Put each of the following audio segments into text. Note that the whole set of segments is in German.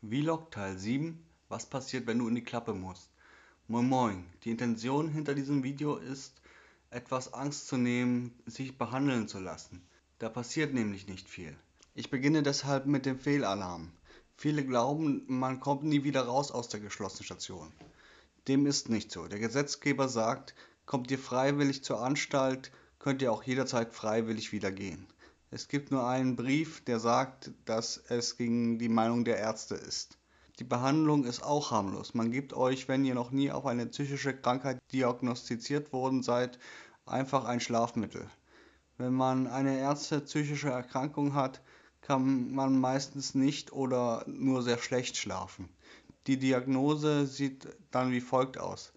Vlog Teil 7 Was passiert, wenn du in die Klappe musst? Moin Moin, die Intention hinter diesem Video ist, etwas Angst zu nehmen, sich behandeln zu lassen. Da passiert nämlich nicht viel. Ich beginne deshalb mit dem Fehlalarm. Viele glauben, man kommt nie wieder raus aus der geschlossenen Station. Dem ist nicht so. Der Gesetzgeber sagt, kommt ihr freiwillig zur Anstalt, könnt ihr auch jederzeit freiwillig wieder gehen. Es gibt nur einen Brief, der sagt, dass es gegen die Meinung der Ärzte ist. Die Behandlung ist auch harmlos. Man gibt euch, wenn ihr noch nie auf eine psychische Krankheit diagnostiziert worden seid, einfach ein Schlafmittel. Wenn man eine ernste psychische Erkrankung hat, kann man meistens nicht oder nur sehr schlecht schlafen. Die Diagnose sieht dann wie folgt aus.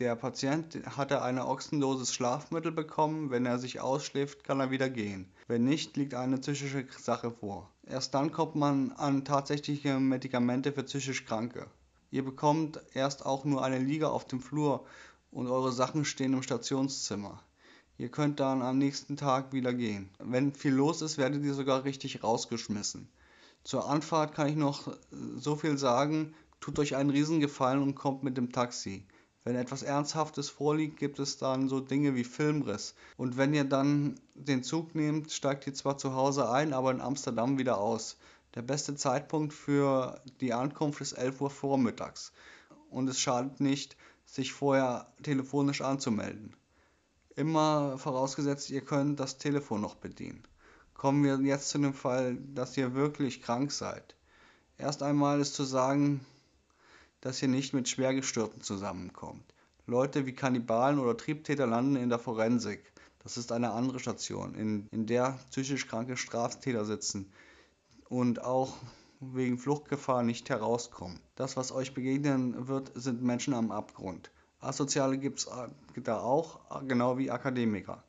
Der Patient hatte eine Ochsendosis Schlafmittel bekommen. Wenn er sich ausschläft, kann er wieder gehen. Wenn nicht, liegt eine psychische Sache vor. Erst dann kommt man an tatsächliche Medikamente für psychisch Kranke. Ihr bekommt erst auch nur eine Liege auf dem Flur und eure Sachen stehen im Stationszimmer. Ihr könnt dann am nächsten Tag wieder gehen. Wenn viel los ist, werdet ihr sogar richtig rausgeschmissen. Zur Anfahrt kann ich noch so viel sagen, tut euch einen Riesengefallen und kommt mit dem Taxi. Wenn etwas Ernsthaftes vorliegt, gibt es dann so Dinge wie Filmriss. Und wenn ihr dann den Zug nehmt, steigt ihr zwar zu Hause ein, aber in Amsterdam wieder aus. Der beste Zeitpunkt für die Ankunft ist 11 Uhr vormittags. Und es schadet nicht, sich vorher telefonisch anzumelden. Immer vorausgesetzt, ihr könnt das Telefon noch bedienen. Kommen wir jetzt zu dem Fall, dass ihr wirklich krank seid. Erst einmal ist zu sagen, dass ihr nicht mit Schwergestörten zusammenkommt. Leute wie Kannibalen oder Triebtäter landen in der Forensik. Das ist eine andere Station, in, in der psychisch kranke Straftäter sitzen und auch wegen Fluchtgefahr nicht herauskommen. Das, was euch begegnen wird, sind Menschen am Abgrund. Asoziale gibt es äh, da auch, genau wie Akademiker.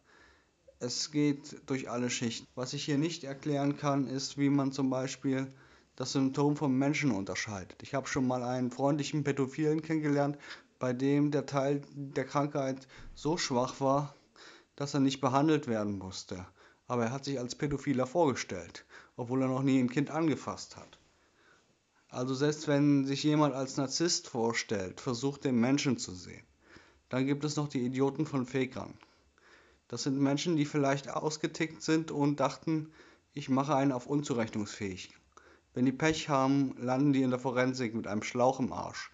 Es geht durch alle Schichten. Was ich hier nicht erklären kann, ist, wie man zum Beispiel das Symptom vom Menschen unterscheidet. Ich habe schon mal einen freundlichen Pädophilen kennengelernt, bei dem der Teil der Krankheit so schwach war, dass er nicht behandelt werden musste. Aber er hat sich als Pädophiler vorgestellt, obwohl er noch nie ein Kind angefasst hat. Also selbst wenn sich jemand als Narzisst vorstellt, versucht den Menschen zu sehen. Dann gibt es noch die Idioten von Fakern. Das sind Menschen, die vielleicht ausgetickt sind und dachten, ich mache einen auf unzurechnungsfähig. Wenn die Pech haben, landen die in der Forensik mit einem Schlauch im Arsch.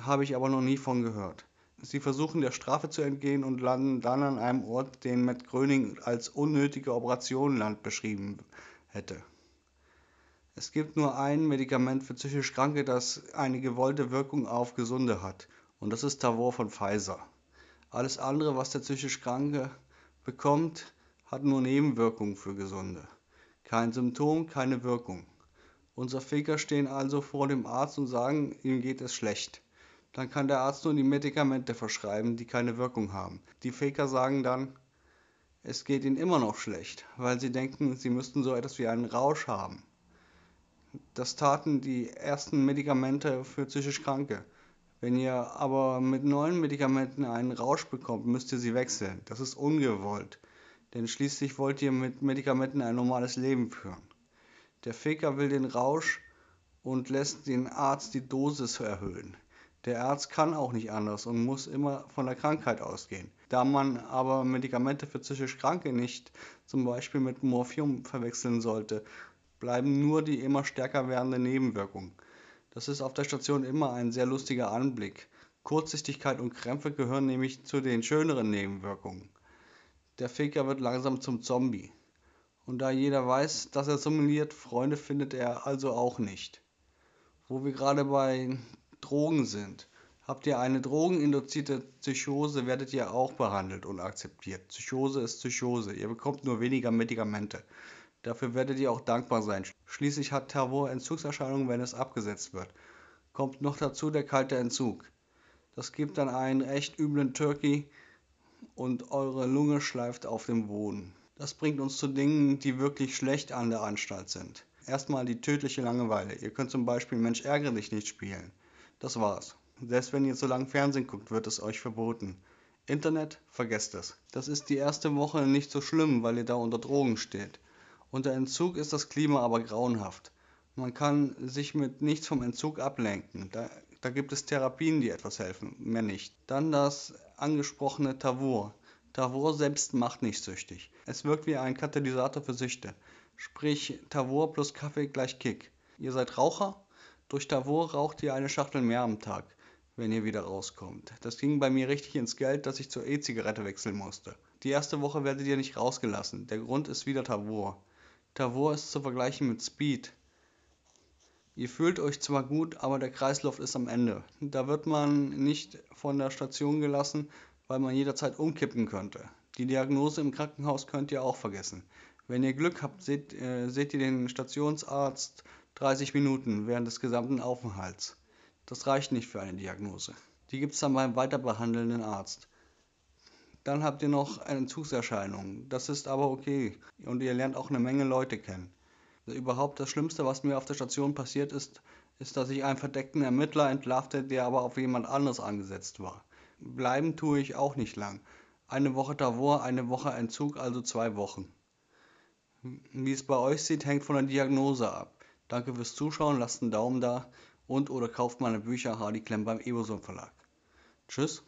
Habe ich aber noch nie von gehört. Sie versuchen der Strafe zu entgehen und landen dann an einem Ort, den Matt Gröning als unnötige Operationenland beschrieben hätte. Es gibt nur ein Medikament für psychisch Kranke, das eine gewollte Wirkung auf Gesunde hat. Und das ist Tavor von Pfizer. Alles andere, was der psychisch Kranke bekommt, hat nur Nebenwirkungen für Gesunde. Kein Symptom, keine Wirkung. Unser Faker stehen also vor dem Arzt und sagen, ihm geht es schlecht. Dann kann der Arzt nur die Medikamente verschreiben, die keine Wirkung haben. Die Faker sagen dann, es geht ihnen immer noch schlecht, weil sie denken, sie müssten so etwas wie einen Rausch haben. Das taten die ersten Medikamente für psychisch Kranke. Wenn ihr aber mit neuen Medikamenten einen Rausch bekommt, müsst ihr sie wechseln. Das ist ungewollt. Denn schließlich wollt ihr mit Medikamenten ein normales Leben führen. Der Faker will den Rausch und lässt den Arzt die Dosis erhöhen. Der Arzt kann auch nicht anders und muss immer von der Krankheit ausgehen. Da man aber Medikamente für psychisch Kranke nicht zum Beispiel mit Morphium verwechseln sollte, bleiben nur die immer stärker werdenden Nebenwirkungen. Das ist auf der Station immer ein sehr lustiger Anblick. Kurzsichtigkeit und Krämpfe gehören nämlich zu den schöneren Nebenwirkungen. Der Faker wird langsam zum Zombie. Und da jeder weiß, dass er simuliert, Freunde findet er also auch nicht. Wo wir gerade bei Drogen sind. Habt ihr eine drogeninduzierte Psychose, werdet ihr auch behandelt und akzeptiert. Psychose ist Psychose. Ihr bekommt nur weniger Medikamente. Dafür werdet ihr auch dankbar sein. Schließlich hat Tavor Entzugserscheinungen, wenn es abgesetzt wird. Kommt noch dazu der kalte Entzug. Das gibt dann einen echt üblen Turkey und eure Lunge schleift auf dem Boden. Das bringt uns zu Dingen, die wirklich schlecht an der Anstalt sind. Erstmal die tödliche Langeweile. Ihr könnt zum Beispiel Mensch ärgere dich nicht spielen. Das war's. Selbst wenn ihr zu lang Fernsehen guckt, wird es euch verboten. Internet, vergesst es. Das ist die erste Woche nicht so schlimm, weil ihr da unter Drogen steht. Unter Entzug ist das Klima aber grauenhaft. Man kann sich mit nichts vom Entzug ablenken. Da, da gibt es Therapien, die etwas helfen, mehr nicht. Dann das angesprochene Tavor. Tavor selbst macht nicht süchtig. Es wirkt wie ein Katalysator für Süchte. Sprich, Tavor plus Kaffee gleich Kick. Ihr seid Raucher? Durch Tavor raucht ihr eine Schachtel mehr am Tag, wenn ihr wieder rauskommt. Das ging bei mir richtig ins Geld, dass ich zur E-Zigarette wechseln musste. Die erste Woche werdet ihr nicht rausgelassen. Der Grund ist wieder Tavor. Tavor ist zu vergleichen mit Speed. Ihr fühlt euch zwar gut, aber der Kreislauf ist am Ende. Da wird man nicht von der Station gelassen, weil man jederzeit umkippen könnte. Die Diagnose im Krankenhaus könnt ihr auch vergessen. Wenn ihr Glück habt, seht, äh, seht ihr den Stationsarzt 30 Minuten während des gesamten Aufenthalts. Das reicht nicht für eine Diagnose. Die gibt es dann beim weiterbehandelnden Arzt. Dann habt ihr noch Entzugserscheinungen. Das ist aber okay. Und ihr lernt auch eine Menge Leute kennen. Überhaupt das Schlimmste, was mir auf der Station passiert ist, ist, dass ich einen verdeckten Ermittler entlarvte, der aber auf jemand anderes angesetzt war. Bleiben tue ich auch nicht lang. Eine Woche Tavor, eine Woche Entzug, also zwei Wochen. Wie es bei euch sieht, hängt von der Diagnose ab. Danke fürs Zuschauen, lasst einen Daumen da und oder kauft meine Bücher Hardy Klemm beim Eboson Verlag. Tschüss.